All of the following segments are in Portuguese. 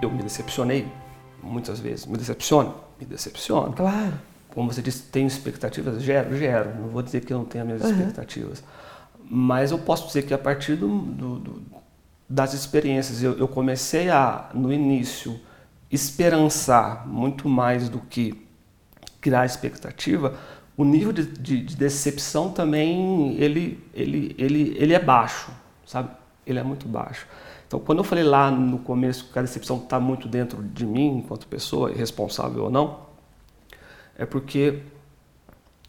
eu me decepcionei muitas vezes. Me decepciono? Me decepciono. Claro. Como você disse, tenho expectativas? Gero, gero. Não vou dizer que eu não tenho as minhas uhum. expectativas. Mas eu posso dizer que a partir do, do, do, das experiências, eu, eu comecei a, no início, esperançar muito mais do que criar expectativa, o nível de, de, de, decepção também ele, ele, ele, ele é baixo, sabe? Ele é muito baixo. Então, quando eu falei lá no começo que a decepção está muito dentro de mim, enquanto pessoa, responsável ou não, é porque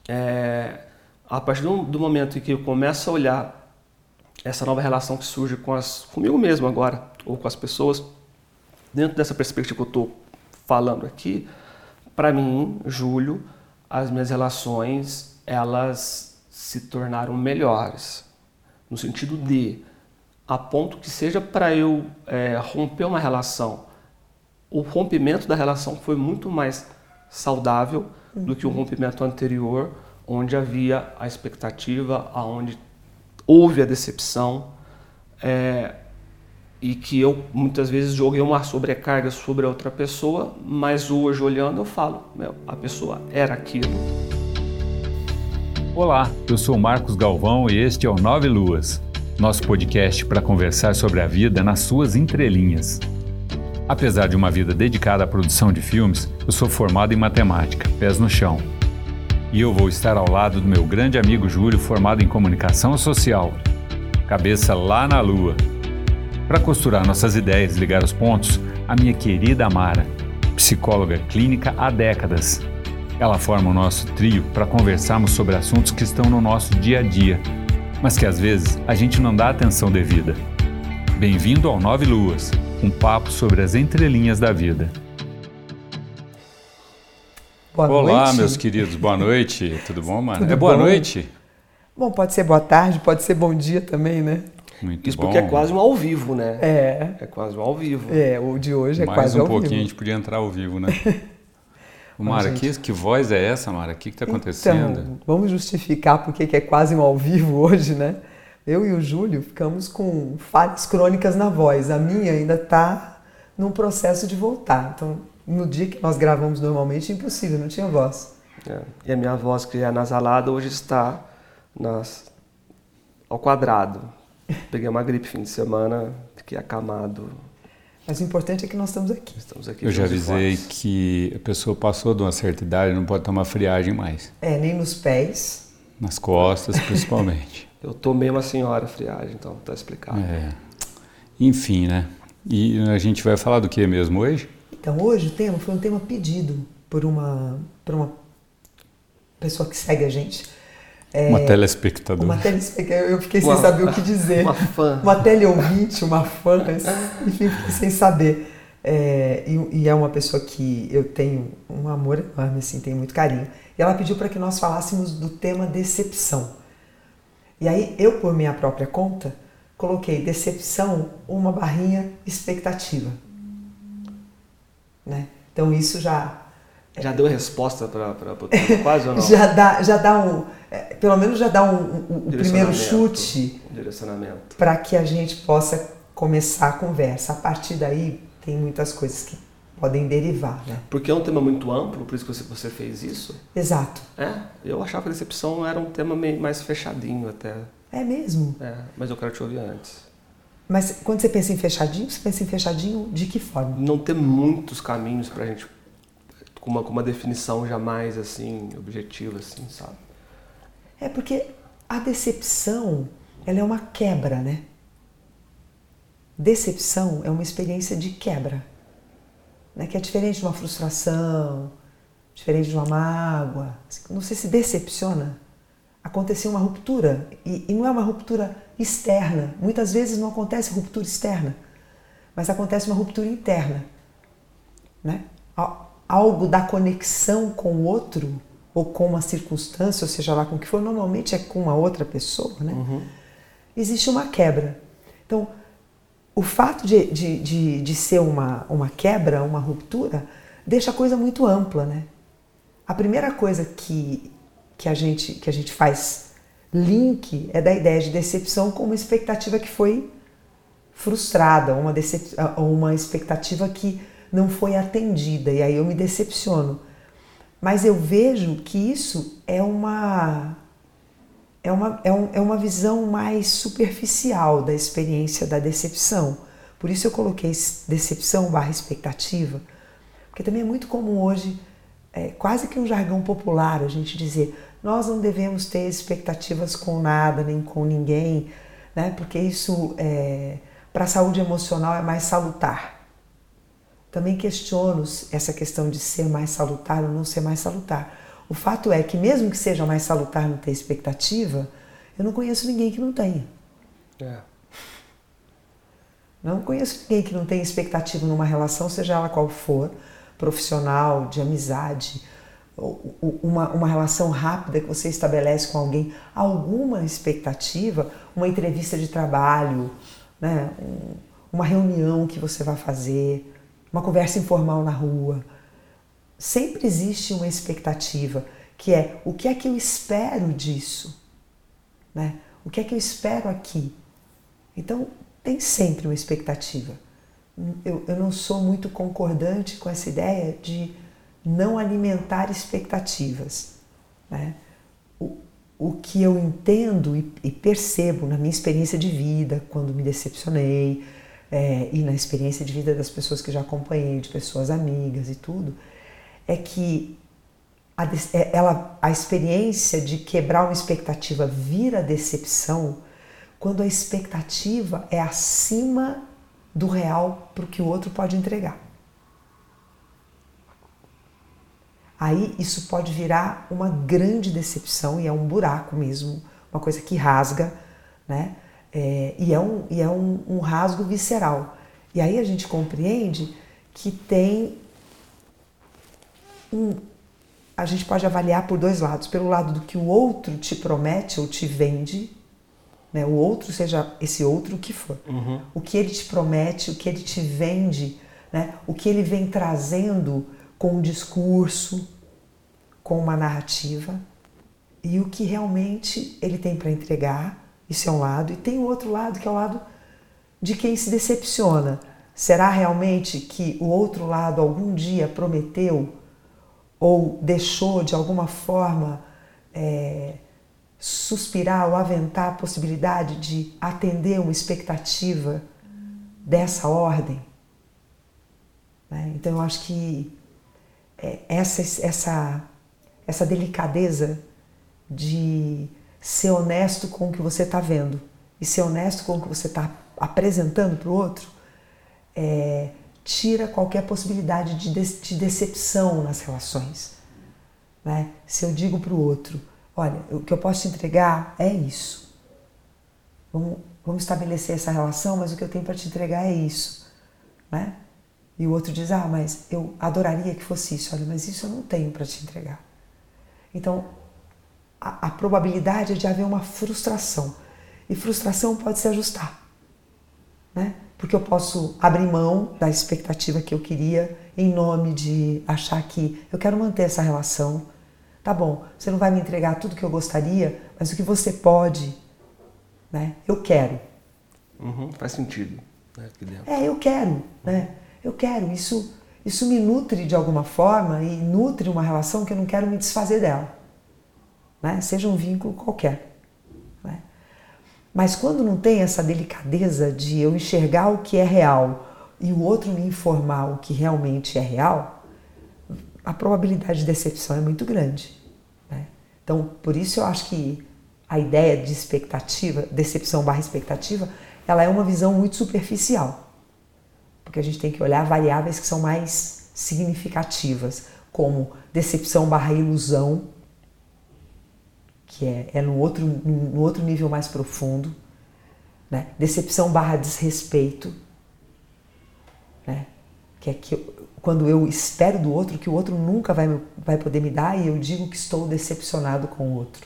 é, a partir do, do, momento em que eu começo a olhar essa nova relação que surge com as, comigo mesmo agora, ou com as pessoas, dentro dessa perspectiva que eu estou falando aqui, para mim, Júlio, as minhas relações elas se tornaram melhores no sentido de a ponto que seja para eu é, romper uma relação o rompimento da relação foi muito mais saudável uhum. do que o uhum. rompimento anterior onde havia a expectativa aonde houve a decepção é, e que eu muitas vezes joguei uma sobrecarga sobre a outra pessoa, mas hoje olhando eu falo, meu, a pessoa era aquilo. Olá, eu sou Marcos Galvão e este é o Nove Luas, nosso podcast para conversar sobre a vida nas suas entrelinhas. Apesar de uma vida dedicada à produção de filmes, eu sou formado em matemática, pés no chão. E eu vou estar ao lado do meu grande amigo Júlio, formado em comunicação social. Cabeça lá na lua para costurar nossas ideias e ligar os pontos, a minha querida Amara, psicóloga clínica há décadas. Ela forma o nosso trio para conversarmos sobre assuntos que estão no nosso dia a dia, mas que às vezes a gente não dá atenção devida. Bem-vindo ao Nove Luas, um papo sobre as entrelinhas da vida. Boa Olá, noite. meus queridos, boa noite. Tudo bom, mano? Tudo é boa bom? noite? Bom, pode ser boa tarde, pode ser bom dia também, né? Muito Isso bom. porque é quase um ao vivo, né? É. É quase um ao vivo. É, o de hoje é Mais quase um ao pouquinho vivo. a gente podia entrar ao vivo, né? Mara, que, que voz é essa, Mara? O que está acontecendo? Então, vamos justificar porque que é quase um ao vivo hoje, né? Eu e o Júlio ficamos com falhas crônicas na voz. A minha ainda está num processo de voltar. Então, no dia que nós gravamos normalmente, é impossível, não tinha voz. É. E a minha voz, que é nasalada, hoje está nas, ao quadrado. Peguei uma gripe fim de semana, fiquei acamado. Mas o importante é que nós estamos aqui. Estamos aqui. Eu já avisei que a pessoa passou de uma certa idade não pode tomar friagem mais. É, nem nos pés. Nas costas, principalmente. Eu tomei uma senhora friagem, então tá explicado. É. Enfim, né? E a gente vai falar do que mesmo hoje? Então, hoje o tema foi um tema pedido por uma, por uma pessoa que segue a gente é, uma telespectadora. Uma telespectadora. Eu fiquei uma, sem saber o que dizer. Uma fã. Uma teleouvinte, uma fã. Enfim, fiquei sem saber. É, e, e, é uma pessoa que eu tenho um amor enorme, assim, tenho muito carinho. E ela pediu para que nós falássemos do tema decepção. E aí eu, por minha própria conta, coloquei decepção, uma barrinha expectativa. Né? Então isso já já deu resposta para quase ou não? já dá, já dá um, é, pelo menos já dá um, um, um primeiro chute para que a gente possa começar a conversa. A partir daí tem muitas coisas que podem derivar, né? Porque é um tema muito amplo, por isso que você, você fez isso? Exato. É, eu achava que a decepção era um tema meio mais fechadinho até. É mesmo? É, mas eu quero te ouvir antes. Mas quando você pensa em fechadinho, você pensa em fechadinho de que forma? Não tem muitos caminhos para a gente com uma, com uma definição jamais assim objetiva, assim, sabe? É porque a decepção, ela é uma quebra, né? Decepção é uma experiência de quebra, né? Que é diferente de uma frustração, diferente de uma mágoa. Não sei se decepciona. Aconteceu uma ruptura e, e não é uma ruptura externa. Muitas vezes não acontece ruptura externa, mas acontece uma ruptura interna, né? algo da conexão com o outro ou com uma circunstância, ou seja lá com o que for, normalmente é com uma outra pessoa, né? Uhum. Existe uma quebra. Então, o fato de, de, de, de, ser uma, uma quebra, uma ruptura, deixa a coisa muito ampla, né? A primeira coisa que, que, a, gente, que a gente faz link é da ideia de decepção com uma expectativa que foi frustrada, uma, decep... uma expectativa que não foi atendida e aí eu me decepciono. Mas eu vejo que isso é uma é uma, é, um, é uma visão mais superficial da experiência da decepção. Por isso eu coloquei decepção barra expectativa, porque também é muito comum hoje, é, quase que um jargão popular, a gente dizer nós não devemos ter expectativas com nada, nem com ninguém, né? porque isso é, para a saúde emocional é mais salutar. Também questiono essa questão de ser mais salutar ou não ser mais salutar. O fato é que, mesmo que seja mais salutar não ter expectativa, eu não conheço ninguém que não tenha. É. Não conheço ninguém que não tenha expectativa numa relação, seja ela qual for, profissional, de amizade, uma, uma relação rápida que você estabelece com alguém, alguma expectativa, uma entrevista de trabalho, né? uma reunião que você vai fazer, uma conversa informal na rua. Sempre existe uma expectativa, que é o que é que eu espero disso? Né? O que é que eu espero aqui? Então, tem sempre uma expectativa. Eu, eu não sou muito concordante com essa ideia de não alimentar expectativas. Né? O, o que eu entendo e, e, percebo na minha experiência de vida, quando me decepcionei, é, e na experiência de vida das pessoas que já acompanhei, de pessoas amigas e tudo, é que a, é, ela, a experiência de quebrar uma expectativa vira decepção quando a expectativa é acima do real para o que o outro pode entregar. Aí isso pode virar uma grande decepção e é um buraco mesmo, uma coisa que rasga, né? É, e é, um, e é um, um rasgo visceral. E aí a gente compreende que tem um, a gente pode avaliar por dois lados. Pelo lado do que o outro te promete ou te vende, né? o outro, seja esse outro o que for. Uhum. O que ele te promete, o que ele te vende, né? o que ele vem trazendo com um discurso, com uma narrativa, e o que realmente ele tem para entregar isso é um lado. E tem o outro lado, que é o lado de quem se decepciona. Será realmente que o outro lado algum dia prometeu ou deixou de alguma forma é, suspirar ou aventar a possibilidade de atender uma expectativa dessa ordem? Né? Então eu acho que é, essa, essa, essa delicadeza de ser honesto com o que você está vendo e ser honesto com o que você está apresentando para o outro, é, tira qualquer possibilidade de, de, de decepção nas relações. Né? Se eu digo para o outro, olha, o que eu posso te entregar é isso. Vamos, vamos estabelecer essa relação, mas o que eu tenho para te entregar é isso. Né? E o outro diz, ah, mas eu adoraria que fosse isso. Olha, mas isso eu não tenho para te entregar. Então, a, a probabilidade de haver uma frustração. E frustração pode se ajustar, né? Porque eu posso abrir mão da expectativa que eu queria em nome de achar que eu quero manter essa relação. Tá bom, você não vai me entregar tudo que eu gostaria, mas o que você pode, né? Eu quero. Uhum, faz sentido. Né, é, eu quero, né? Eu quero. Isso, isso me nutre de alguma forma e nutre uma relação que eu não quero me desfazer dela né? seja um vínculo qualquer. Né? Mas quando não tem essa delicadeza de eu enxergar o que é real e o outro me informar o que realmente é real, a probabilidade de decepção é muito grande. Né? Então, por isso eu acho que a ideia de expectativa, decepção barra expectativa, ela é uma visão muito superficial. Porque a gente tem que olhar variáveis que são mais significativas, como decepção barra ilusão, que é, é no, outro, no outro nível mais profundo, né? decepção barra desrespeito, né? que é que eu, quando eu espero do outro que o outro nunca vai, vai poder me dar e eu digo que estou decepcionado com o outro.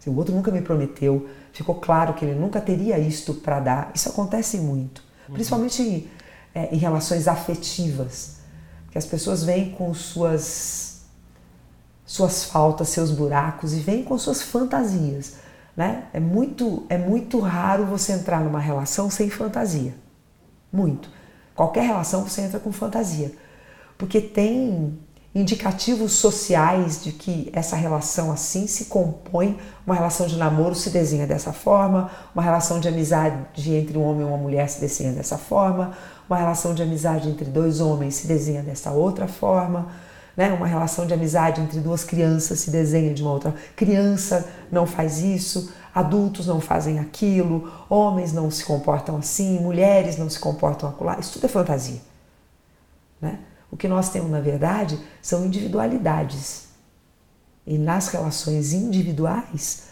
Se o outro nunca me prometeu, ficou claro que ele nunca teria isto para dar. Isso acontece muito, uhum. principalmente em, é, em relações afetivas, que as pessoas vêm com suas suas faltas, seus buracos e vem com suas fantasias. Né? É, muito, é muito raro você entrar numa relação sem fantasia. Muito. Qualquer relação você entra com fantasia. Porque tem indicativos sociais de que essa relação assim se compõe, uma relação de namoro se desenha dessa forma, uma relação de amizade entre um homem e uma mulher se desenha dessa forma, uma relação de amizade entre dois homens se desenha dessa outra forma, né? uma relação de amizade entre duas crianças se desenha de uma outra. Criança não faz isso, adultos não fazem aquilo, homens não se comportam assim, mulheres não se comportam acolá. Isso tudo é fantasia. Né? O que nós temos, na verdade, são individualidades. E nas relações individuais,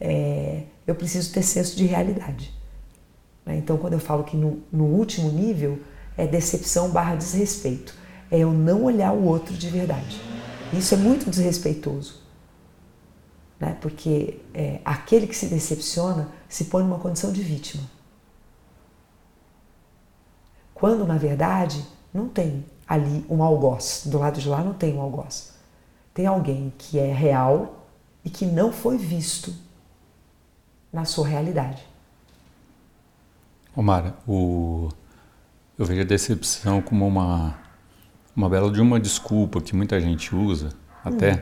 é, eu preciso ter senso de realidade. Né? Então, quando eu falo que no, no último nível é decepção barra desrespeito, é eu não olhar o outro de verdade. Isso é muito desrespeitoso. Né? Porque é, aquele que se decepciona se põe numa condição de vítima. Quando, na verdade, não tem ali um algoz. Do lado de lá não tem um algoz. Tem alguém que é real e que não foi visto na sua realidade. Omar, o... eu vejo a decepção como uma, uma bela de uma desculpa que muita gente usa até hum.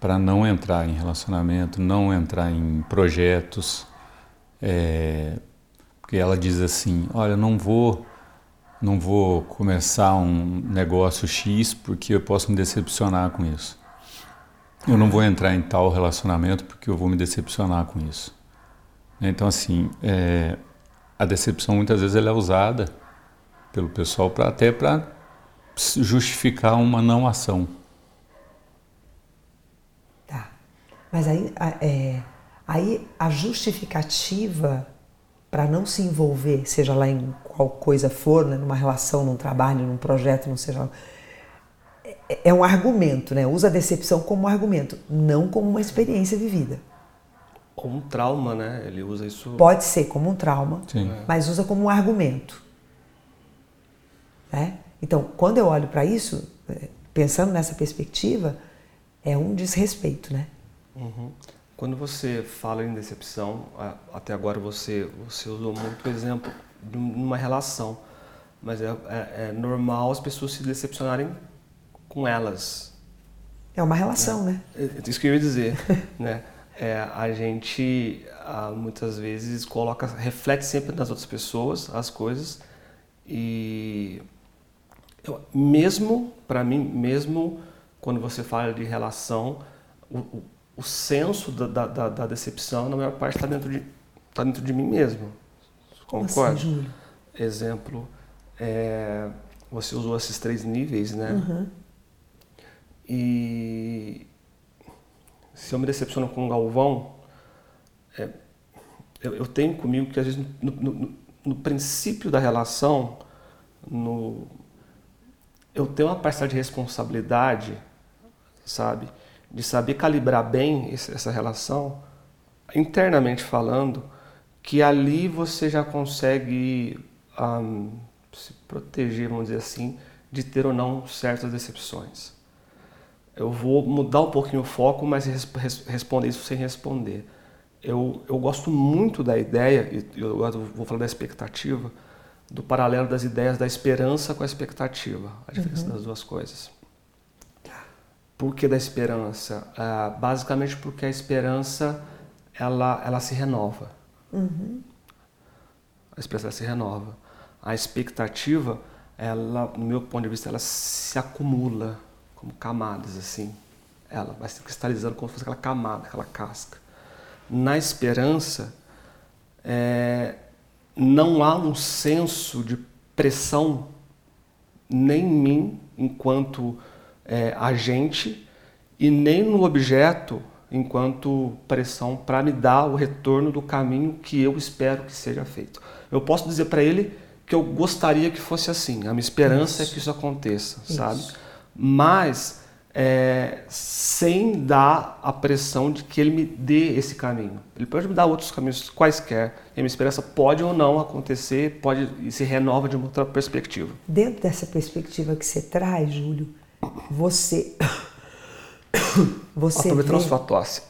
para não entrar em relacionamento, não entrar em projetos. É... Porque ela diz assim, olha, não vou não vou começar um negócio X porque eu posso me decepcionar com isso. Eu não vou entrar em tal relacionamento porque eu vou me decepcionar com isso. Então, assim, é, a decepção muitas vezes ela é usada pelo pessoal para até para justificar uma não ação. Tá. Mas aí, é, aí a justificativa para não se envolver, seja lá em qual coisa for, né, numa relação, num trabalho, num projeto, não seja é, é um argumento, né? Usa a decepção como um argumento, não como uma experiência vivida. Como um trauma, né? Ele usa isso. Pode ser como um trauma, Sim. mas usa como um argumento. Né? Então, quando eu olho para isso, é, pensando nessa perspectiva, é um desrespeito, né? Uhum. Quando você fala em decepção, até agora você, você usou muito o exemplo de uma relação, mas é, é, é, normal as pessoas se decepcionarem com elas. É uma relação, né? né? É, isso que eu ia dizer, né? É, a gente muitas vezes coloca, reflete sempre nas outras pessoas as coisas e eu, mesmo para mim, mesmo quando você fala de relação, o, o senso da, da, da, decepção, na maior parte, está dentro, de, tá dentro de mim mesmo. Concorda? Assim? Exemplo, é, você usou esses três níveis, né? Uhum. E se eu me decepciono com o Galvão, é, eu, eu, tenho comigo que às vezes no, no, no princípio da relação, no, eu tenho uma parcela de responsabilidade, sabe? de saber calibrar bem essa relação, internamente falando, que ali você já consegue um, se proteger, vamos dizer assim, de ter ou não certas decepções. Eu vou mudar um pouquinho o foco, mas res, res, responder isso sem responder. Eu, eu gosto muito da ideia, e eu vou falar da expectativa, do paralelo das ideias da esperança com a expectativa, a diferença uhum. das duas coisas. Por que da esperança? Uh, basicamente porque a esperança ela, ela se renova. Uhum. A esperança se renova. A expectativa, ela, no meu ponto de vista, ela se acumula como camadas assim. Ela vai se cristalizando como se fosse aquela camada, aquela casca. Na esperança, é, não há um senso de pressão nem em mim enquanto é, agente e nem no objeto enquanto pressão para me dar o retorno do caminho que eu espero que seja feito. Eu posso dizer para ele que eu gostaria que fosse assim, a minha esperança isso. é que isso aconteça, isso. sabe? Mas é, sem dar a pressão de que ele me dê esse caminho. Ele pode me dar outros caminhos quaisquer. E a minha esperança pode ou não acontecer, pode e se renova de uma outra perspectiva. Dentro dessa perspectiva que você traz, Júlio, você. Você. Vê... sua tosse.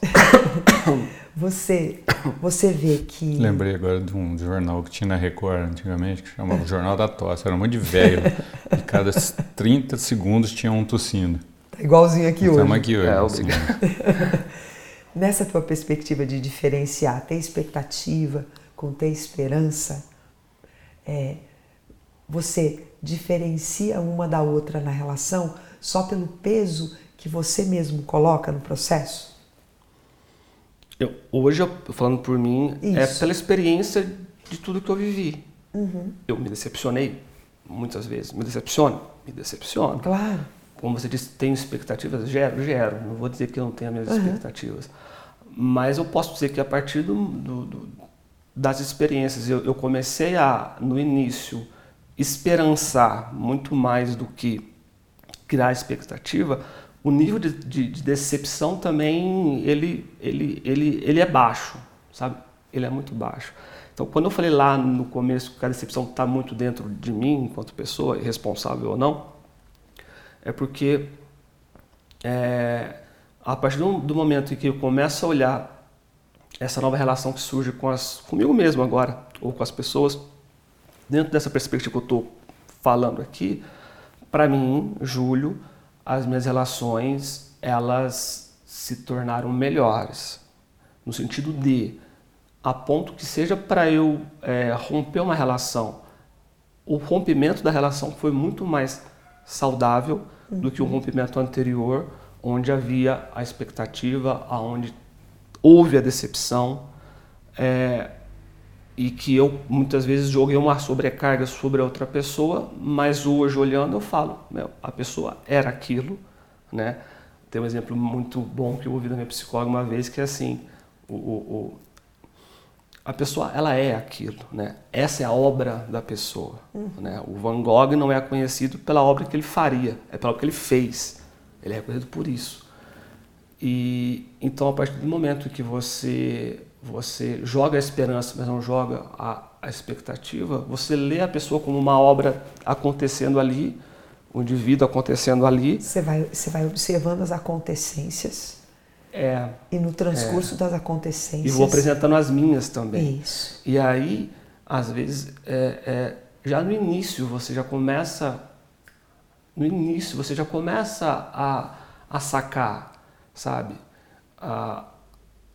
você, você vê que. Lembrei agora de um jornal que tinha na Record antigamente, que chamava o Jornal da Tosse. Era um monte de velho. e cada 30 segundos tinha um tossindo. Tá igualzinho aqui hoje. Estamos aqui hoje. É, assim. Nessa tua perspectiva de diferenciar, ter expectativa com ter esperança, é, você diferencia uma da outra na relação só pelo peso que você mesmo coloca no processo? Eu, hoje, eu, falando por mim, é Isso. pela experiência de tudo que eu vivi. Uhum. Eu me decepcionei muitas vezes. Me decepciono? Me decepciono. Claro. Como você disse, tenho expectativas? Gero, gero. Não vou dizer que eu não tenho as minhas Uhum. expectativas. Mas eu posso dizer que a partir do, do- do- das experiências, eu, eu comecei a, no início, esperançar muito mais do que criar expectativa. O nível de, de- de decepção também, ele, ele, ele, ele é baixo, sabe? Ele é muito baixo. Então, quando eu falei lá no começo que a decepção está muito dentro de mim, enquanto pessoa, responsável ou não, é porque é, a partir do, do momento em que eu começo a olhar essa nova relação que surge com as, comigo mesmo agora, ou com as pessoas, dentro dessa perspectiva que eu estou falando aqui, para mim, Júlio, as minhas relações, elas se tornaram melhores. No sentido de, a ponto que seja para eu é, romper uma relação, o rompimento da relação foi muito mais saudável do que o rompimento anterior, onde havia a expectativa, aonde houve a decepção, é, e que eu muitas vezes joguei uma sobrecarga sobre a outra pessoa, mas hoje olhando eu falo, meu, a pessoa era aquilo, né? Tem um exemplo muito bom que eu ouvi da minha psicóloga uma vez que é assim, o, o- o- a pessoa ela é aquilo, né? Essa é a obra da pessoa, né? O Van Gogh não é conhecido pela obra que ele faria, é pela obra que ele fez. Ele é reconhecido por isso. E então a partir do momento que você você joga a esperança, mas não joga a, a expectativa, você lê a pessoa como uma obra acontecendo ali, o indivíduo acontecendo ali, Você vai, você vai observando as acontecências é, e no transcurso das e acontecências. vou apresentando as minhas também. Isso. E aí, às vezes, é, é, já no início você já começa, no início você já começa a, a sacar, sabe, a,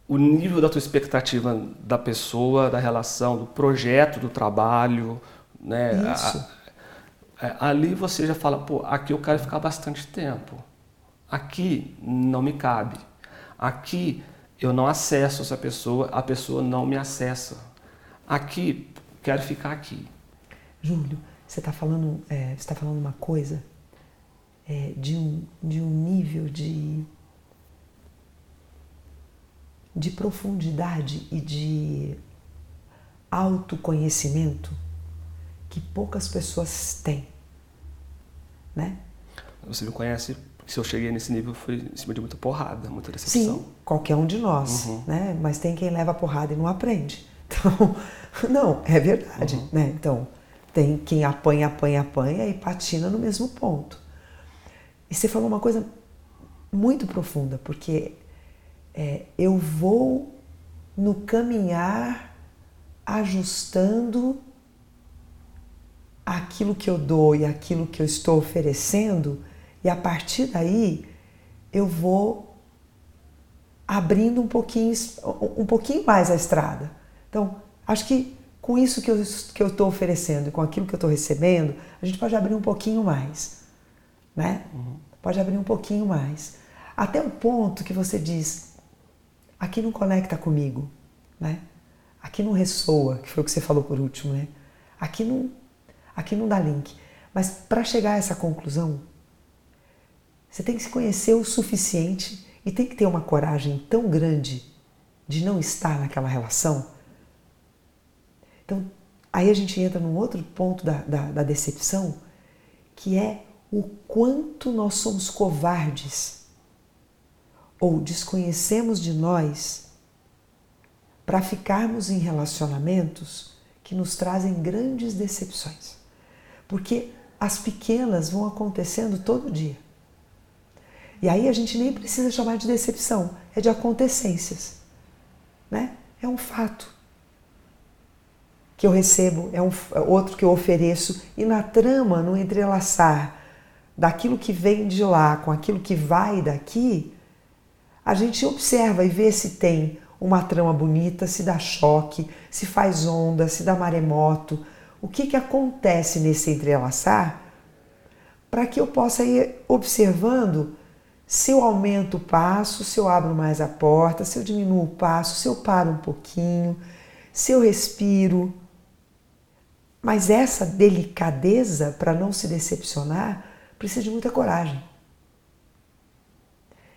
o nível da tua expectativa da pessoa, da relação, do projeto, do trabalho, né? A- Isso. é, ali você já fala, pô, aqui eu quero ficar bastante tempo. Aqui não me cabe. Aqui eu não acesso essa pessoa, a pessoa não me acessa. Aqui, quero ficar aqui. Júlio, você está falando, é, você tá falando uma coisa é, de, um, de um nível de, de profundidade e de autoconhecimento que poucas pessoas têm, né? Você me conhece, se eu cheguei nesse nível foi em cima de muita porrada, muita decepção. Sim, qualquer um de nós, Uhum. né? Mas tem quem leva porrada e não aprende. Então, não, é verdade, Uhum. né? Então, tem quem apanha, apanha, apanha e patina no mesmo ponto. E você falou uma coisa muito profunda, porque é, eu vou no caminhar ajustando aquilo que eu dou e aquilo que eu estou oferecendo, e a partir daí eu vou abrindo um pouquinho, um pouquinho mais a estrada. Então, acho que com isso que eu que eu estou oferecendo e com aquilo que eu estou recebendo, a gente pode abrir um pouquinho mais, né? Pode abrir um pouquinho mais, até o ponto que você diz, aqui não conecta comigo, né? Aqui não ressoa, que foi o que você falou por último, né? Aqui não, aqui não dá link. Mas para chegar a essa conclusão, você tem que se conhecer o suficiente e tem que ter uma coragem tão grande de não estar naquela relação. Então, aí a gente entra num outro ponto da, da, da decepção, que é o quanto nós somos covardes ou desconhecemos de nós para ficarmos em relacionamentos que nos trazem grandes decepções. Porque as pequenas vão acontecendo todo dia. E aí a gente nem precisa chamar de decepção, é de acontecências. né? É um fato que eu recebo, é um outro que eu ofereço e na trama, no entrelaçar daquilo que vem de lá com aquilo que vai daqui, a gente observa e vê se tem uma trama bonita, se dá choque, se faz onda, se dá maremoto, o que, que acontece nesse entrelaçar, para que eu possa ir observando se eu aumento o passo, se eu abro mais a porta, se eu diminuo o passo, se eu paro um pouquinho, se eu respiro. Mas essa delicadeza para não se decepcionar precisa de muita coragem.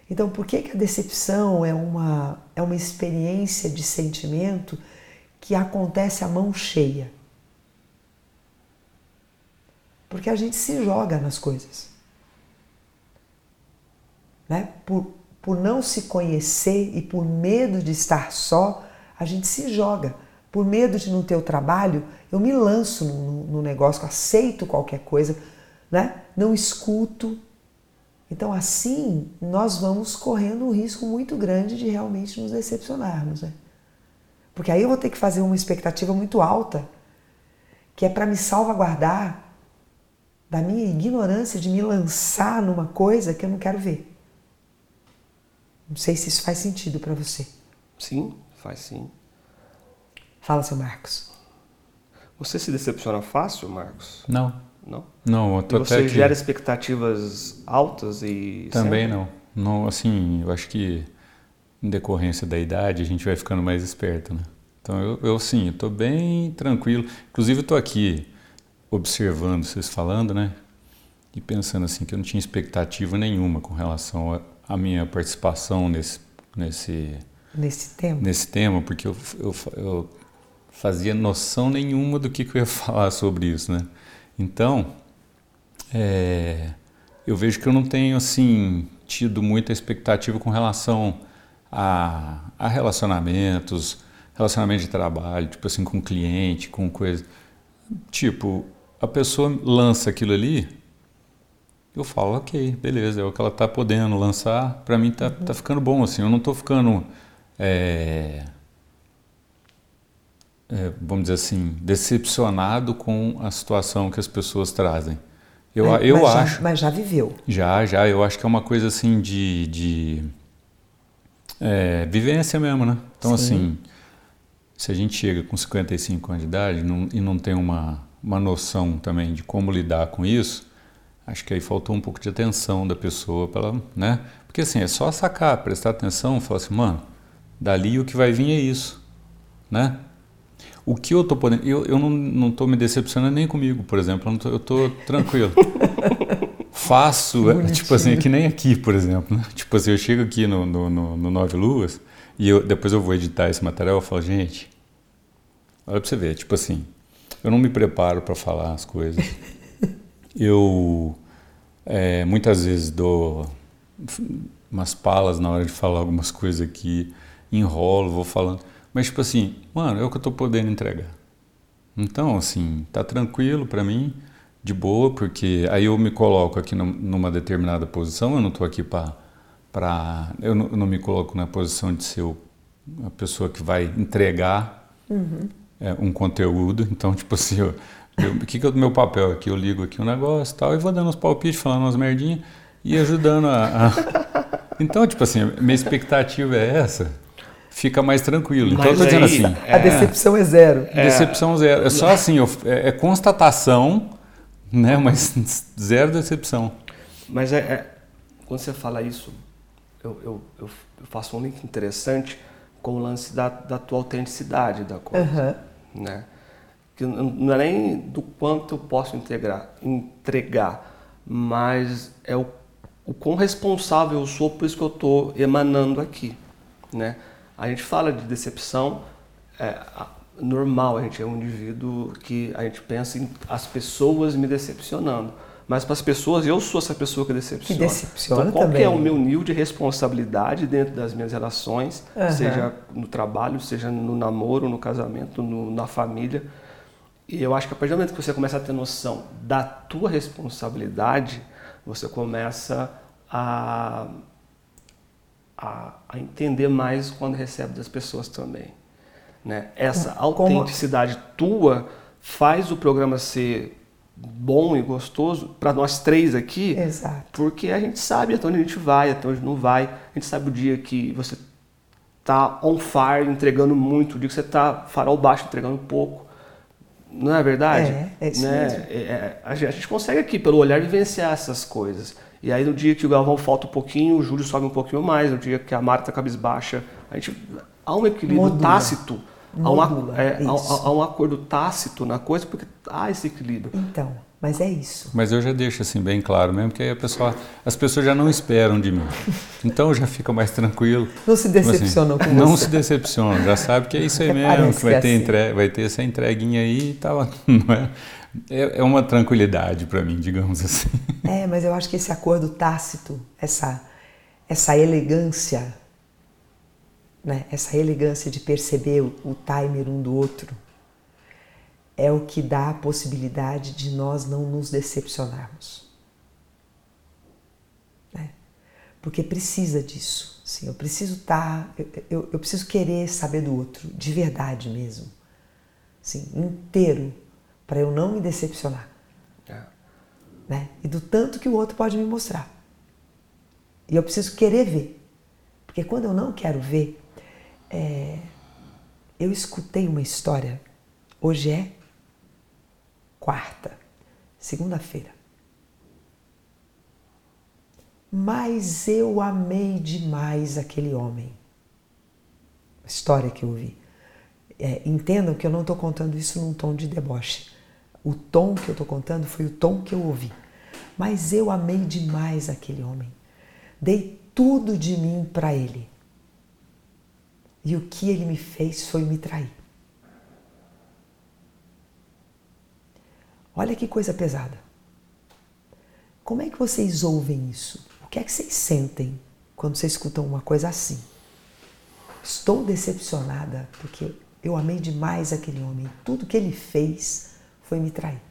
Então, por que, que a decepção é uma, é uma experiência de sentimento que acontece à mão cheia? Porque a gente se joga nas coisas. Né? Por, por não se conhecer e por medo de estar só, a gente se joga. Por medo de não ter o trabalho, eu me lanço no, no negócio, aceito qualquer coisa, né? não escuto, então, assim, nós vamos correndo um risco muito grande de realmente nos decepcionarmos. Né? Porque aí eu vou ter que fazer uma expectativa muito alta, que é para me salvaguardar da minha ignorância de me lançar numa coisa que eu não quero ver. Não sei se isso faz sentido para você. Sim, faz sim. Fala, seu Marcos. Você se decepciona fácil, Marcos? Não. Não? Não, eu tô e você até gera expectativas altas e. Também sempre... não. não. Assim, eu acho que em decorrência da idade a gente vai ficando mais esperto, né? Então eu, eu sim, estou bem tranquilo. Inclusive eu estou aqui observando vocês falando, né? E pensando assim que eu não tinha expectativa nenhuma com relação à minha participação nesse nesse nesse tema. Nesse tema, porque eu, eu, eu fazia noção nenhuma do que, que eu ia falar sobre isso, né? Então, é, eu vejo que eu não tenho assim tido muita expectativa com relação a, a relacionamentos, relacionamento de trabalho, tipo assim, com cliente, com coisa. Tipo, a pessoa lança aquilo ali, eu falo, ok, beleza, é o que ela está podendo lançar, para mim tá, uhum. tá ficando bom, assim, eu não estou ficando, é, é, vamos dizer assim, decepcionado com a situação que as pessoas trazem. Eu, mas, eu mas acho. Já, mas já viveu. Já, já. Eu acho que é uma coisa assim de. de é, vivência mesmo, né? Então, Sim. assim, se a gente chega com 55 anos de idade não, e não tem uma, uma noção também de como lidar com isso, acho que aí faltou um pouco de atenção da pessoa, pra, né? Porque assim, é só sacar, prestar atenção, falar assim, mano, dali o que vai vir é isso, né? O que eu estou podendo. Eu, eu não estou me decepcionando nem comigo, por exemplo. Eu estou tranquilo. Faço, é, tipo assim, que nem aqui, por exemplo. Né? Tipo assim, eu chego aqui no, no, no, no Nove Luas e eu, depois eu vou editar esse material e falo, gente, olha para você ver, tipo assim, eu não me preparo para falar as coisas. Eu é, muitas vezes dou umas palas na hora de falar algumas coisas aqui, enrolo, vou falando. Mas, tipo assim, mano, é o que eu tô podendo entregar. Então, assim, tá tranquilo para mim, de boa, porque aí eu me coloco aqui numa determinada posição, eu não tô aqui para. Pra, eu, não, eu não me coloco na posição de ser a pessoa que vai entregar uhum. é, um conteúdo. Então, tipo assim, o que, que é o meu papel aqui? Eu ligo aqui um negócio e tal, e vou dando uns palpites, falando umas merdinhas e ajudando a, a... Então, tipo assim, minha expectativa é essa fica mais tranquilo. Então, eu tô dizendo assim. A decepção é zero. É, decepção zero. É só assim, é, é, constatação, né? Mas zero decepção. Mas é, é quando você fala isso, eu, eu, eu, faço um link interessante com o lance da, da tua autenticidade da coisa. Uhum. Né? Que não é nem do quanto eu posso integrar, entregar, mas é o, o quão responsável eu sou por isso que eu estou emanando aqui. Né? A gente fala de decepção, é normal, a gente é um indivíduo que a gente pensa em as pessoas me decepcionando. Mas para as pessoas, eu sou essa pessoa que decepciona. Que decepciona então, qual também. é o meu nível de responsabilidade dentro das minhas relações, uhum. seja no trabalho, seja no namoro, no casamento, no, na família. E eu acho que a partir do momento que você começa a ter noção da tua responsabilidade, você começa a a, a entender mais quando recebe das pessoas também. Né? Essa autenticidade tua faz o programa ser bom e gostoso para nós três aqui, Exato. porque a gente sabe até onde a gente vai, até onde não vai. A gente sabe o dia que você tá on fire, entregando muito, o dia que você tá farol baixo, entregando pouco. Não é verdade? É, é isso né? É, é, a, gente, a gente consegue aqui, pelo olhar, vivenciar essas coisas. E aí no dia que o Galvão falta um pouquinho, o Júlio sobe um pouquinho mais, no dia que a Mara tá cabisbaixa, a gente há um equilíbrio Modula. tácito, há, Modula, é, há- isso. há- há um acordo tácito na coisa, porque há esse equilíbrio. Então, mas é isso. Mas eu já deixo assim bem claro mesmo, porque aí a pessoa, as pessoas já não esperam de mim. Então já fica mais tranquilo. Não se Tipo assim, decepcionam com Não você. se decepcionam, já sabe que é isso aí mesmo, que vai que é ter, assim. entre- vai ter essa entreguinha aí e tal. Não é? É, é uma tranquilidade para mim, digamos assim. É, mas eu acho que esse acordo tácito, essa, essa elegância, né? essa elegância de perceber o, o timer um do outro, é o que dá a possibilidade de nós não nos decepcionarmos. Né? Porque precisa disso. Sim, eu preciso estar, eu, eu, eu preciso querer saber do outro, de verdade mesmo. Sim, inteiro, para eu não me decepcionar É. né? E do tanto que o outro pode me mostrar. E eu preciso querer ver. Porque quando eu não quero ver, é, eu escutei uma história. Hoje é quarta, segunda-feira. Mas eu amei demais aquele homem. História que eu ouvi. É, entendam que eu não estou contando isso num tom de deboche. O tom que eu estou contando foi o tom que eu ouvi. Mas eu amei demais aquele homem. Dei tudo de mim para ele. E o que ele me fez foi me trair. Olha que coisa pesada. Como é que vocês ouvem isso? O que é que vocês sentem quando vocês escutam uma coisa assim? Estou decepcionada porque eu amei demais aquele homem. Tudo que ele fez foi me trair.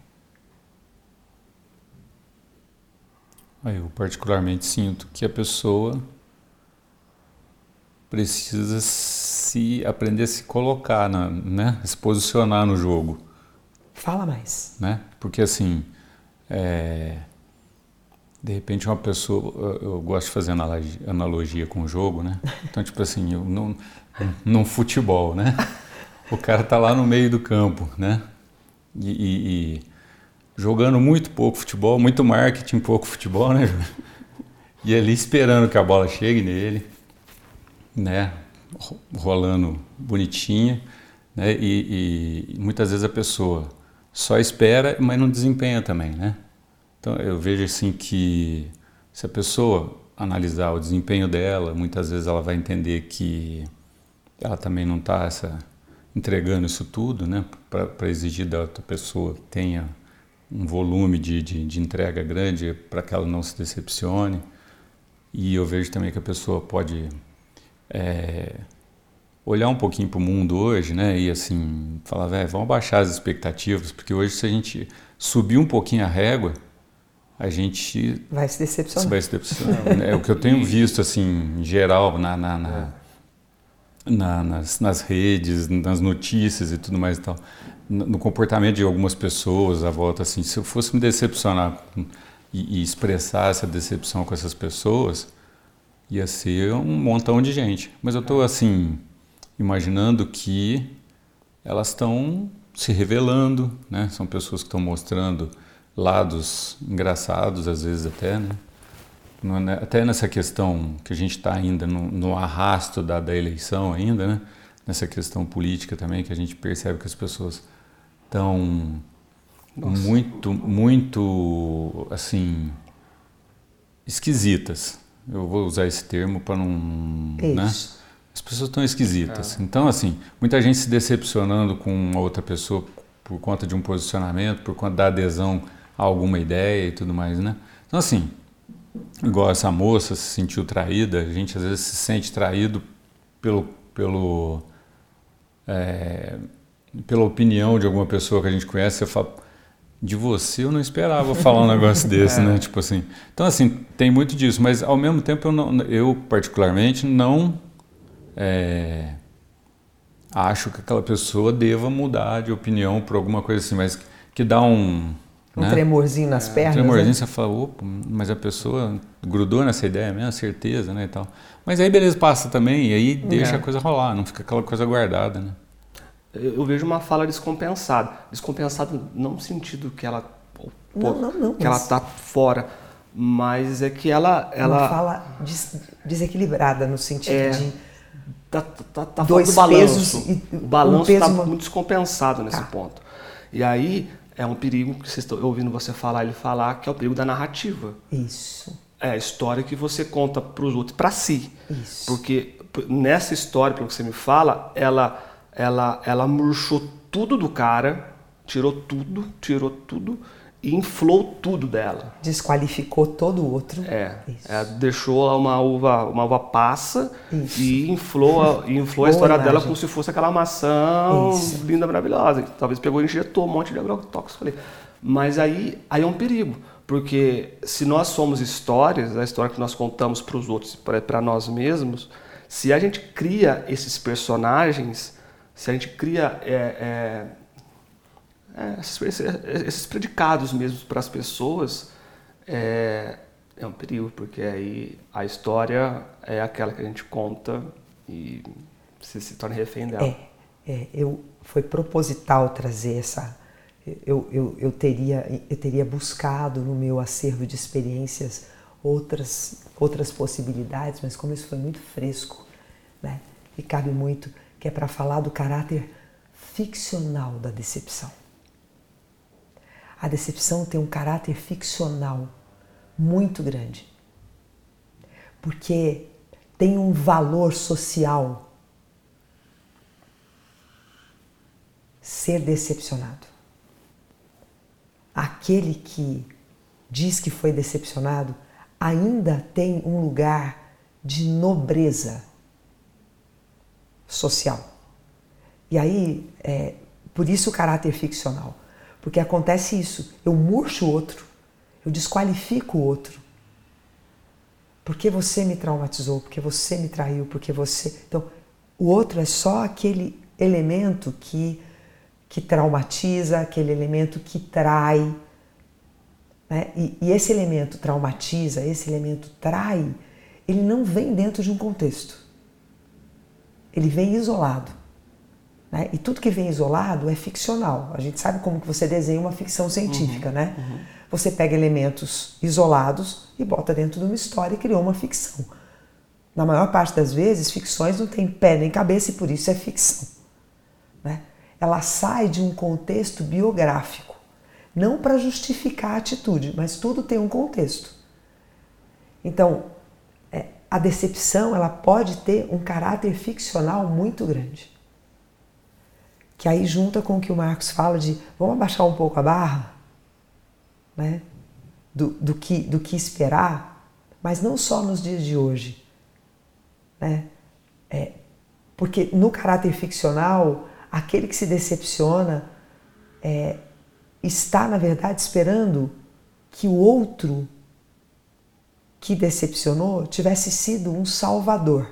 Eu particularmente sinto que a pessoa precisa se aprender a se colocar, na, né? se posicionar no jogo, Fala mais. né? Porque assim, é, de repente uma pessoa, eu, gosto de fazer analogia, com o jogo, né? Então tipo assim, eu não, num futebol, né? O cara tá lá no meio do campo, né? E, e- e jogando muito pouco futebol, muito marketing, pouco futebol, né? E ali esperando que a bola chegue nele, né? Ro- Rolando bonitinha, né? E, e muitas vezes a pessoa só espera, mas não desempenha também, né? Então eu vejo assim que se a pessoa analisar o desempenho dela, muitas vezes ela vai entender que ela também não está entregando isso tudo, né? Para exigir da outra pessoa que tenha um volume de, de, de entrega grande para que ela não se decepcione. E eu vejo também que a pessoa pode é, olhar um pouquinho para o mundo hoje, né? E assim, falar, velho, vamos abaixar as expectativas, porque hoje se a gente subir um pouquinho a régua, a gente Vai se decepcionar. vai se decepcionar. É o que eu tenho visto, assim, em geral, na, na- na- na- nas, nas redes, nas notícias e tudo mais e tal. No, no comportamento de algumas pessoas à volta, assim, se eu fosse me decepcionar e, e expressar essa decepção com essas pessoas, ia ser um montão de gente. Mas eu estou, assim, imaginando que elas estão se revelando, né? São pessoas que estão mostrando lados engraçados, às vezes até, né? Né, Até nessa questão que a gente está ainda no, no arrasto da, da eleição ainda, né? Nessa questão política também, que a gente percebe que as pessoas estão muito, muito, assim, esquisitas. Eu vou usar esse termo para não, né? As pessoas estão esquisitas. Então, assim, muita gente se decepcionando com uma outra pessoa por conta de um posicionamento, por conta da adesão a alguma ideia e tudo mais, né? Então, assim, igual essa moça se sentiu traída, a gente às vezes se sente traído pelo, pelo, é, pela opinião de alguma pessoa que a gente conhece. Você fala, de você eu não esperava falar um negócio desse, é. né? Tipo assim. Então, assim, tem muito disso, mas ao mesmo tempo eu, não, eu particularmente, não é, acho que aquela pessoa deva mudar de opinião por alguma coisa assim, mas que dá um. Um né? tremorzinho nas é, pernas. Um tremorzinho, né? você fala, opa, mas a pessoa grudou nessa ideia mesmo, certeza, né? E tal. Mas aí beleza, passa também, e aí deixa é. a coisa rolar, não fica aquela coisa guardada, né? eu vejo uma fala descompensada. Descompensada não no sentido que ela não, não, não, que ela está fora, mas é que ela ela uma fala des desequilibrada no sentido é, de tá, tá, tá dois do balanço. E, o balanço está um muito descompensado nesse tá. ponto. E aí é um perigo que vocês estão ouvindo você falar ele falar que é o perigo da narrativa. Isso. É a história que você conta para os outros, para si. Isso. Porque nessa história, pelo que você me fala, ela ela, ela murchou tudo do cara, tirou tudo, tirou tudo inflou tudo dela. Desqualificou todo o outro. É, é deixou uma uva, uma uva passa Isso. e inflou, inflou a história imagem. dela como se fosse aquela maçã Isso. linda, maravilhosa. Talvez pegou e injetou um monte de agrotóxico ali. Mas aí, aí é um perigo, porque se nós somos histórias, a história que nós contamos para os outros e para nós mesmos, se a gente cria esses personagens, se a gente cria é, é, é esses, esses, predicados mesmo para as pessoas, é, é um perigo, porque aí a história é aquela que a gente conta e você se torna refém dela. É, é eu, foi proposital trazer essa. Eu, eu, eu, teria, eu teria buscado no meu acervo de experiências outras, outras possibilidades, mas como isso foi muito fresco, né? e cabe muito que é para falar do caráter ficcional da decepção. A decepção tem um caráter ficcional muito grande, porque tem um valor social ser decepcionado. Aquele que diz que foi decepcionado ainda tem um lugar de nobreza social. E aí, é, por isso o caráter ficcional. Porque acontece isso, eu murcho o outro, eu desqualifico o outro. Porque você me traumatizou, porque você me traiu, porque você. Então, o outro é só aquele elemento que, que traumatiza, aquele elemento que trai. Né? E, e esse elemento traumatiza, esse elemento trai, ele não vem dentro de um contexto ele vem isolado. Né? E tudo que vem isolado é ficcional. A gente sabe como que você desenha uma ficção científica, uhum, né? Uhum. Você pega elementos isolados e bota dentro de uma história e criou uma ficção. Na maior parte das vezes, ficções não têm pé nem cabeça e por isso é ficção. Né? Ela sai de um contexto biográfico, não para justificar a atitude, mas tudo tem um contexto. Então, a decepção ela pode ter um caráter ficcional muito grande. Que aí junta com o que o Marcos fala de vamos abaixar um pouco a barra, né? Do, do, que, do que esperar, mas não só nos dias de hoje. Né? É, porque no caráter ficcional, aquele que se decepciona é, está, na verdade, esperando que o outro que decepcionou tivesse sido um salvador,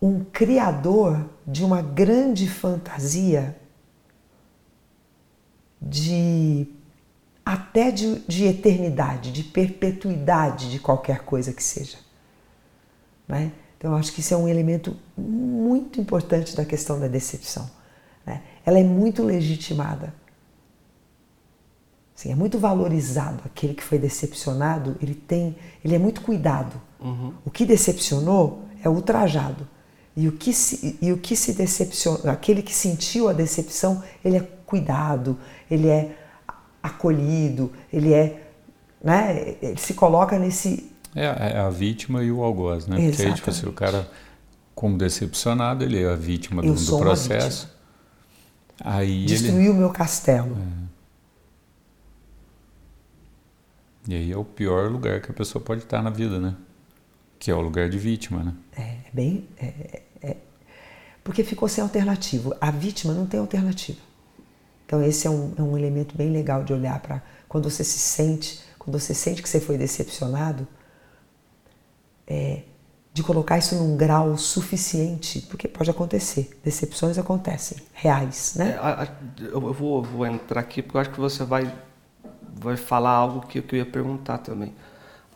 um criador de uma grande fantasia de até de, de eternidade, de perpetuidade de qualquer coisa que seja. Né? Então, eu acho que isso é um elemento muito importante da questão da decepção. Né? Ela é muito legitimada Assim, é muito valorizado aquele que foi decepcionado, ele tem, ele é muito cuidado. Uhum. O que decepcionou é ultrajado. E o que se, e o que se decepcionou, aquele que sentiu a decepção, ele é cuidado, ele é acolhido, ele é, né, ele se coloca nesse é, é a vítima e o algoz, né? Exatamente. Porque aí, tipo assim, o cara como decepcionado, ele é a vítima do, do processo. Aí Destruiu o meu castelo. É. E aí é o pior lugar que a pessoa pode estar na vida, né? Que é o lugar de vítima, né? É, é bem. É, é, porque ficou sem alternativa. A vítima não tem alternativa. Então esse é um, é um elemento bem legal de olhar para quando você se sente, quando você sente que você foi decepcionado, é, de colocar isso num grau suficiente, porque pode acontecer, decepções acontecem, reais, né? É, eu vou, vou, entrar aqui porque eu acho que você vai, vai falar algo que, que eu ia perguntar também.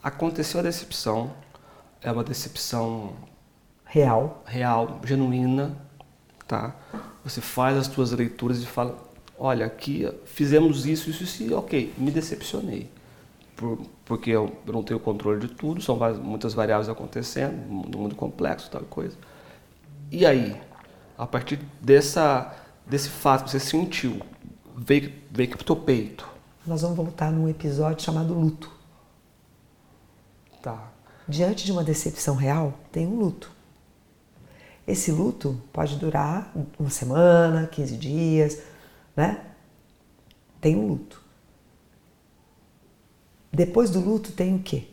Aconteceu a decepção, é uma decepção real, real, genuína, tá? Você faz as suas leituras e fala, olha, aqui fizemos isso, isso, isso, e ok, me decepcionei por, porque eu, não tenho controle de tudo, são várias, muitas variáveis acontecendo, um mundo complexo, tal coisa. E aí, a partir dessa, desse fato que você sentiu, veio, veio para o teu peito. Nós vamos voltar num episódio chamado luto. Tá. Diante de uma decepção real, tem um luto. Esse luto pode durar uma semana, 15 dias, né? Tem um luto. Depois do luto tem o quê?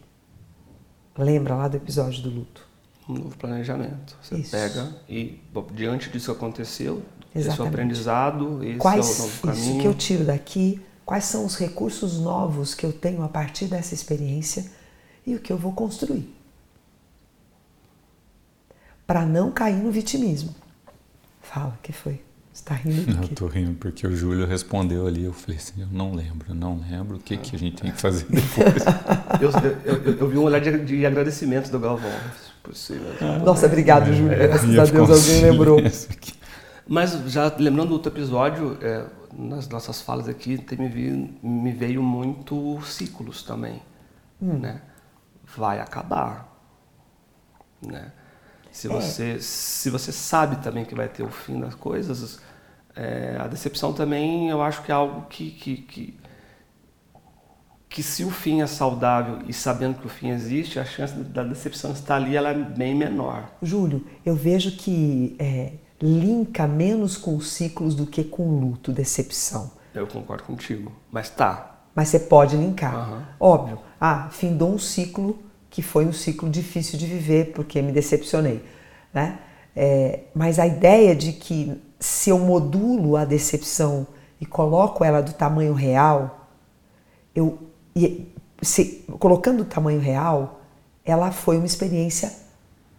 Lembra lá do episódio do luto? Um novo planejamento. Você Isso. pega e, diante disso que aconteceu, Exatamente. esse é o aprendizado, esse quais, é o novo caminho. Isso que eu tiro daqui, quais são os recursos novos que eu tenho a partir dessa experiência e o que eu vou construir. Para não cair no vitimismo. Fala, que foi? Você tá rindo do Eu tô rindo porque o Júlio respondeu ali, eu falei assim, eu não lembro, não lembro, o que, que a gente tem que fazer depois? eu, eu, eu, vi um olhar de, de agradecimento do Galvão. Possível. Nossa, obrigado, é, Júlio. É, Graças a Deus alguém lembrou. Mas já lembrando do outro episódio, é, nas nossas falas aqui, me, veio, me veio muito ciclos também. Hum. Né? Vai acabar. Né? Se você, é. se você sabe também que vai ter o fim das coisas, é, a decepção também eu acho que é algo que, que, que, que, se o fim é saudável e sabendo que o fim existe, a chance da decepção estar ali ela é bem menor. Júlio, eu vejo que é, linka menos com ciclos do que com luto, decepção. Eu concordo contigo, mas tá. Mas você pode linkar. Uhum. Óbvio. Ah, findou um ciclo que foi um ciclo difícil de viver porque me decepcionei, né? É, mas a ideia de que se eu modulo a decepção e coloco ela do tamanho real, eu e, se, colocando o tamanho real, ela foi uma experiência,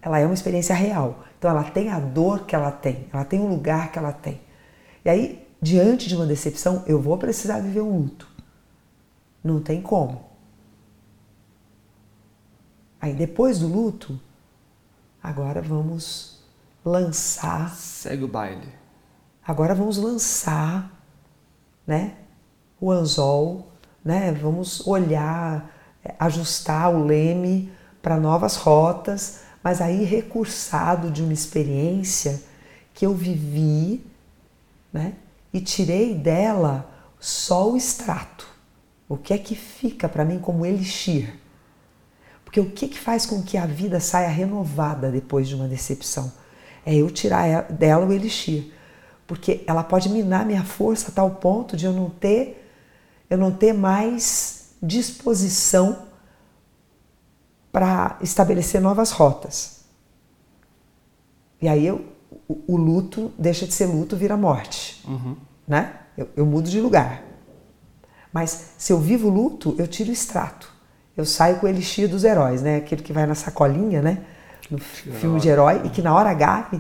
ela é uma experiência real. Então ela tem a dor que ela tem, ela tem o lugar que ela tem. E aí, diante de uma decepção, eu vou precisar viver um luto. Não tem como. Aí depois do luto, agora vamos lançar. Segue o baile. Agora vamos lançar, né? O anzol, né? Vamos olhar, ajustar o leme para novas rotas, mas aí recursado de uma experiência que eu vivi, né? E tirei dela só o extrato. O que é que fica para mim como elixir? Porque o que, que faz com que a vida saia renovada depois de uma decepção? É eu tirar dela o elixir. Porque ela pode minar minha força a tal ponto de eu não ter, eu não ter mais disposição para estabelecer novas rotas. E aí eu, o, o, luto deixa de ser luto, vira morte. Uhum. Né? Eu, eu mudo de lugar. Mas se eu vivo luto, eu tiro o extrato eu saio com o elixir dos heróis, né? Aquele que vai na sacolinha, né? No filme de herói, e que na hora H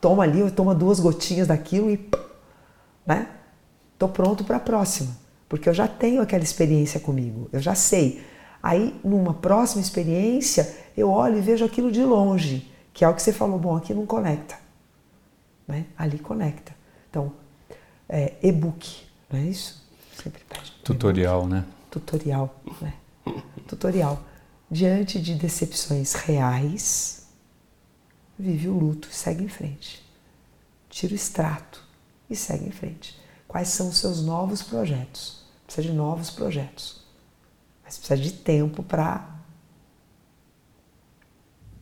toma ali, toma duas gotinhas daquilo e. né? Tô pronto para a próxima. Porque eu já tenho aquela experiência comigo, eu já sei. Aí, numa próxima experiência, eu olho e vejo aquilo de longe, que é o que você falou, bom, aqui não conecta. Né? Ali conecta. Então, é, e-book, não é isso? Sempre pede. Tutorial, né? Tutorial, né? Tutorial. Diante de decepções reais, vive o luto e segue em frente. Tira o extrato e segue em frente. Quais são os seus novos projetos? Precisa de novos projetos. Mas precisa de tempo para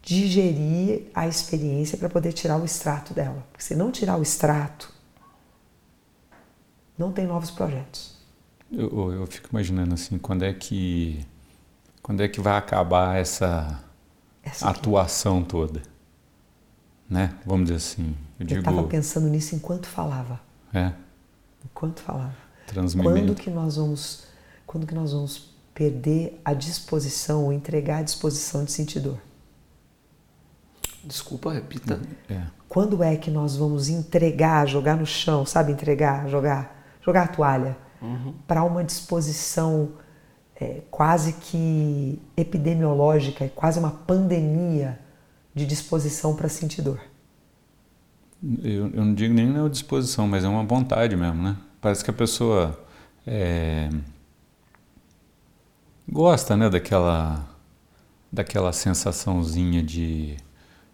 digerir a experiência para poder tirar o extrato dela. Porque se não tirar o extrato, não tem novos projetos. Eu, eu fico imaginando assim, quando é que quando é que vai acabar essa, essa atuação toda? Né? Vamos dizer assim. Eu, estava pensando nisso enquanto falava. É. Enquanto falava. Quando que nós vamos, quando que nós vamos perder a disposição, ou entregar a disposição de sentir dor? Desculpa, repita. É. Quando é que nós vamos entregar, jogar no chão, sabe entregar, jogar, jogar a toalha Uhum. para uma disposição é, quase que epidemiológica, é quase uma pandemia de disposição para sentir dor? Eu, eu não digo nem na disposição, mas é uma vontade mesmo, né? Parece que a pessoa é, gosta, né, daquela, daquela sensaçãozinha de,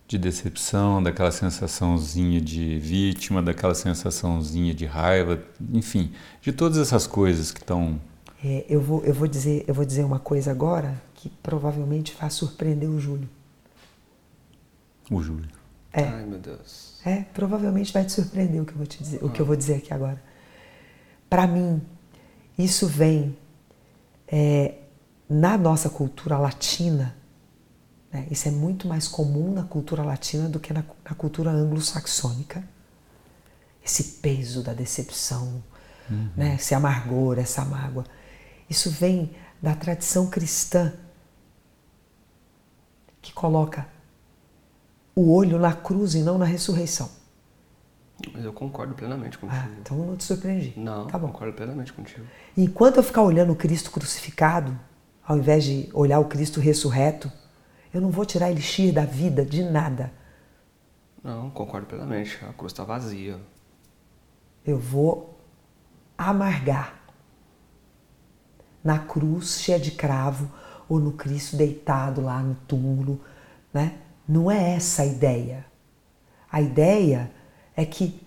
de decepção, daquela sensaçãozinha de vítima, daquela sensaçãozinha de raiva, enfim, de todas essas coisas que estão É, eu, vou, eu, vou dizer, eu vou dizer uma coisa agora que provavelmente vai surpreender o Júlio. o Júlio. É. Ai, meu Deus. É, provavelmente vai te surpreender o que eu vou te dizer, o que eu vou dizer aqui agora. Para mim, isso vem é, na nossa cultura latina. Né, Isso é muito mais comum na cultura latina do que na, na cultura anglo-saxônica. Esse peso da decepção, né, esse amargor, essa mágoa. Isso vem da tradição cristã que coloca o olho na cruz e não na ressurreição. Mas eu concordo plenamente contigo. Ah, então não te surpreendi. Não, Tá bom. concordo plenamente contigo. Enquanto eu ficar olhando o Cristo crucificado, ao invés de olhar o Cristo ressurreto, eu não vou tirar elixir da vida de nada. Não, concordo plenamente. A cruz está vazia. Eu vou amargar na cruz cheia de cravo ou no Cristo deitado lá no túmulo, né? Não é essa a ideia. A ideia é que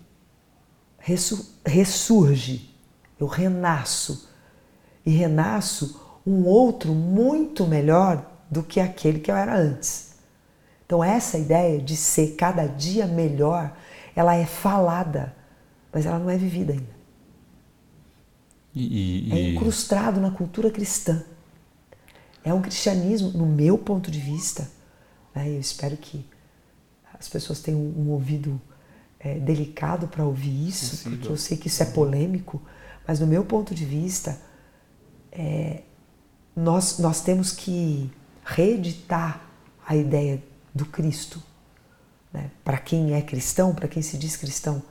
ressu- ressurge, eu renasço e renasço um outro muito melhor do que aquele que eu era antes. Então essa ideia de ser cada dia melhor, ela é falada, mas ela não é vivida ainda. E, e- É incrustado na cultura cristã. É um cristianismo, no meu ponto de vista, né, eu espero que as pessoas tenham um ouvido é, delicado para ouvir isso, porque eu sei que isso é polêmico, mas no meu ponto de vista, é, nós, nós temos que reeditar a ideia do Cristo. Né? Para quem é cristão, para quem se diz cristão,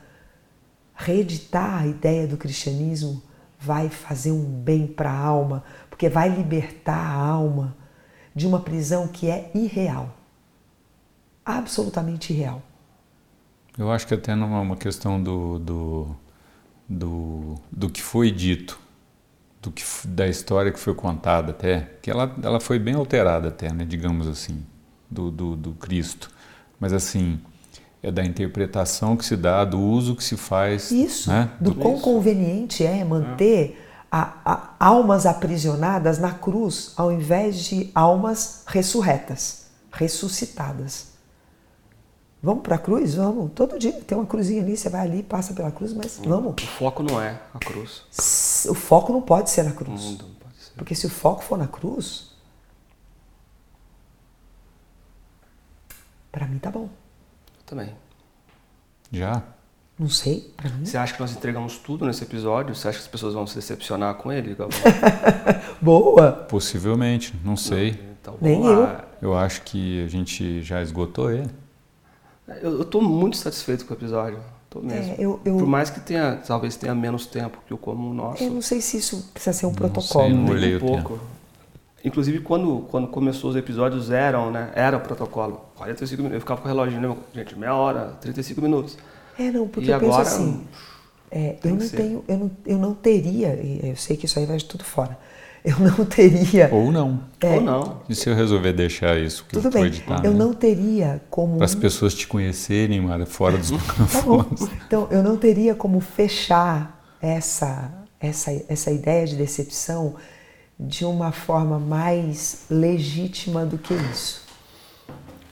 reeditar a ideia do cristianismo vai fazer um bem para a alma, porque vai libertar a alma de uma prisão que é irreal. Absolutamente irreal. Eu acho que até não é uma questão do, do, do, do que foi dito, do que, da história que foi contada até, que ela, ela foi bem alterada até, né, digamos assim, do, do, do Cristo. Mas assim, é da interpretação que se dá, do uso que se faz. Isso, né, do do- quão Isso. conveniente é manter a- a- almas aprisionadas na cruz ao invés de almas ressurretas, ressuscitadas. Vamos para a cruz? Vamos. Todo dia tem uma cruzinha ali, você vai ali, passa pela cruz, mas vamos. O foco não é a cruz. O foco não pode ser na O cruz. mundo pode ser. Porque se o foco for na cruz, para mim tá bom. Também. Já? Não sei, para mim. Você acha que nós entregamos tudo nesse episódio? Você acha que as pessoas vão se decepcionar com ele, Galvão? Boa! Possivelmente, não sei. Então, Nem vamos lá. Eu acho que a gente já esgotou ele. Eu, eu tô muito satisfeito com o episódio. Tô mesmo. É, eu- eu- Por mais que tenha, talvez tenha menos tempo que o comum nosso. Eu não sei se isso precisa ser um Não protocolo. sei, não olhei um pouco. Inclusive, quando, quando começou os episódios, eram, né? Era o protocolo. 45 minutos. Eu ficava com o relógio, né? Gente, meia hora, 35 minutos. É, não, porque e eu penso agora, assim, é, tem eu não ser. tenho, eu não, eu não teria, e eu sei que isso aí vai de tudo fora, eu não teria, Ou não. ou não. E se eu resolver deixar isso que É. tudo foi bem, editado? eu não teria como, Para as pessoas te conhecerem, Mara, fora dos tá bom, microfones. então eu não teria como fechar essa, essa, essa ideia de decepção de uma forma mais legítima do que isso.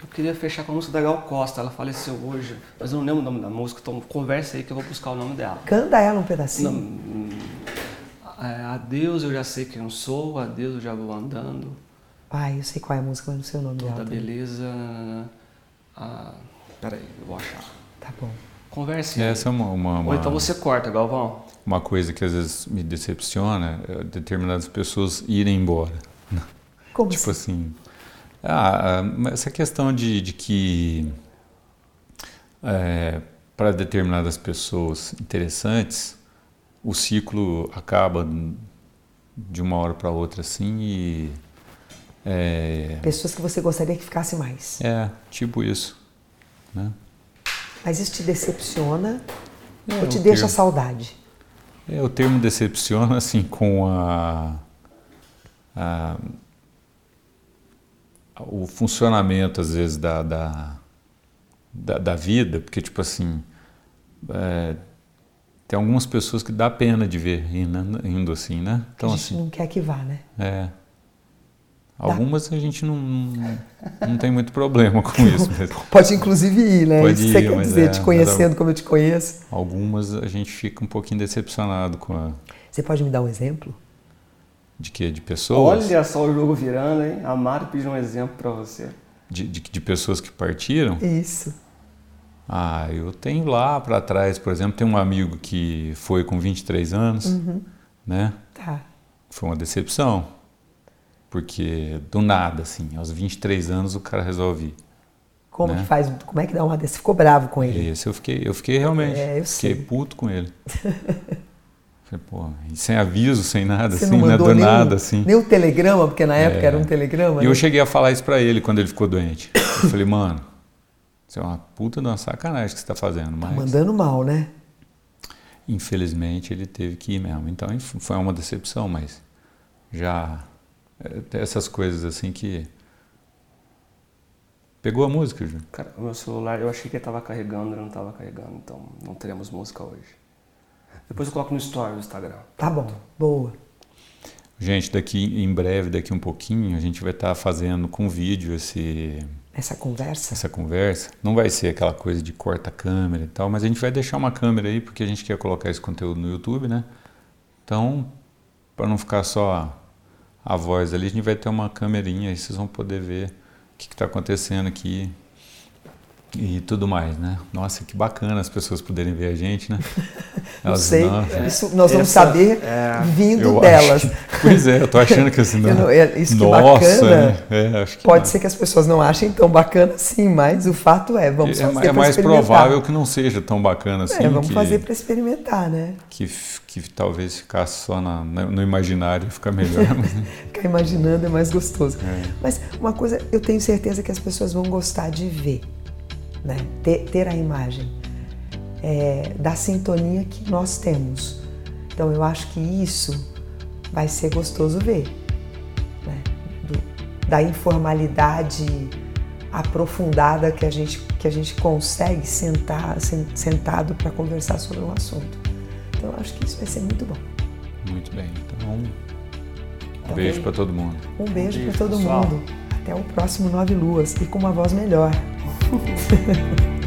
Eu queria fechar com a música da Gal Costa. Ela faleceu hoje, mas eu não lembro o nome da música, então conversa aí que eu vou buscar o nome dela. Canta ela um pedacinho. Não, é, adeus, eu já sei quem eu sou, adeus, eu já vou andando. Ai, eu sei qual é a música, mas não sei o nome Toda dela. também. beleza. Ah, peraí, eu vou achar. Tá bom. Converse. Essa é uma, uma, Ou uma- então você corta, Galvão. uma coisa que às vezes me decepciona é determinadas pessoas irem embora. Como tipo assim? assim, ah, essa questão de, de que é, para determinadas pessoas interessantes o ciclo acaba de uma hora para outra assim e é, Pessoas que você gostaria que ficasse mais. é tipo isso, né? Mas isso te decepciona É, ou te deixa termo. saudade? É, o termo decepciona assim com a, a- o funcionamento às vezes da, da, da, da vida, porque tipo assim é, tem algumas pessoas que dá pena de ver indo, indo assim, né? Então a gente assim, não quer que vá, né? é. Algumas a gente não, não, tem muito problema com isso, mas Pode inclusive ir, né? Pode isso você ir, quer dizer, é, te conhecendo como eu te conheço. algumas a gente fica um pouquinho decepcionado com a Você pode me dar um exemplo? de que de pessoas. Olha só o jogo virando, hein? A Mari pediu um exemplo para você. de, de, de pessoas que partiram, Isso. Ah, eu tenho lá para trás, por exemplo, tem um amigo que foi com 23 anos, Uhum. né? Tá. Foi uma decepção, porque do nada, assim, aos 23 anos o cara resolve. Como Né? que faz? Como é que dá uma dessa? Você ficou bravo com ele? Esse eu fiquei, eu fiquei realmente, É, eu fiquei sei. puto com ele. Falei, pô, e sem aviso, sem nada, Você assim, não né? mandou Do nem, nada, assim. nem o telegrama, porque na época É. era um telegrama. E eu né? cheguei a falar isso pra ele quando ele ficou doente. Eu falei, mano, isso é uma puta de uma sacanagem que você tá fazendo, Tá mas... mandando mal, né? Infelizmente ele teve que ir mesmo. Então foi uma decepção, mas já é, essas coisas assim que pegou a música, Ju. Cara, o meu celular, eu achei que ele estava carregando, ele não estava carregando, então não teremos música hoje. Depois eu coloco no story do Instagram. Tá bom, boa. Gente, daqui em breve, daqui um pouquinho, a gente vai estar fazendo com vídeo esse Essa conversa. essa conversa. Não vai ser aquela coisa de corta câmera e tal, mas a gente vai deixar uma câmera aí porque a gente quer colocar esse conteúdo no YouTube, né? Então, para não ficar só a voz ali, a gente vai ter uma câmerinha aí vocês vão poder ver o que está acontecendo aqui e tudo mais, né? Nossa, que bacana as pessoas poderem ver a gente, né? Não Elas- sei, nossa, isso nós vamos Essa- saber é, vindo delas. acho pois é, eu tô achando que assim, não- é, isso que nossa, bacana. né? É, acho que Pode não. ser que as pessoas não achem tão bacana assim, mas o fato é, vamos é, fazer é pra mais provável que não seja tão bacana assim. É, vamos que... fazer para experimentar, né? que, que talvez ficasse só na- no imaginário fica melhor. né? Ficar imaginando é mais gostoso. É. Mas uma coisa, eu tenho certeza que as pessoas vão gostar de ver, né? Ter, ter a imagem é, da sintonia que nós temos. Então eu acho que isso vai ser gostoso ver, né? Do- da informalidade aprofundada que a gente que a gente consegue sentar sen- sentado para conversar sobre um assunto. Então eu acho que isso vai ser muito bom. Muito bem. Então, um Então, beijo para todo mundo. Um beijo beijo, para todo pessoal. mundo. Até o próximo Nove Luas e com uma voz melhor. 哼呵呵呵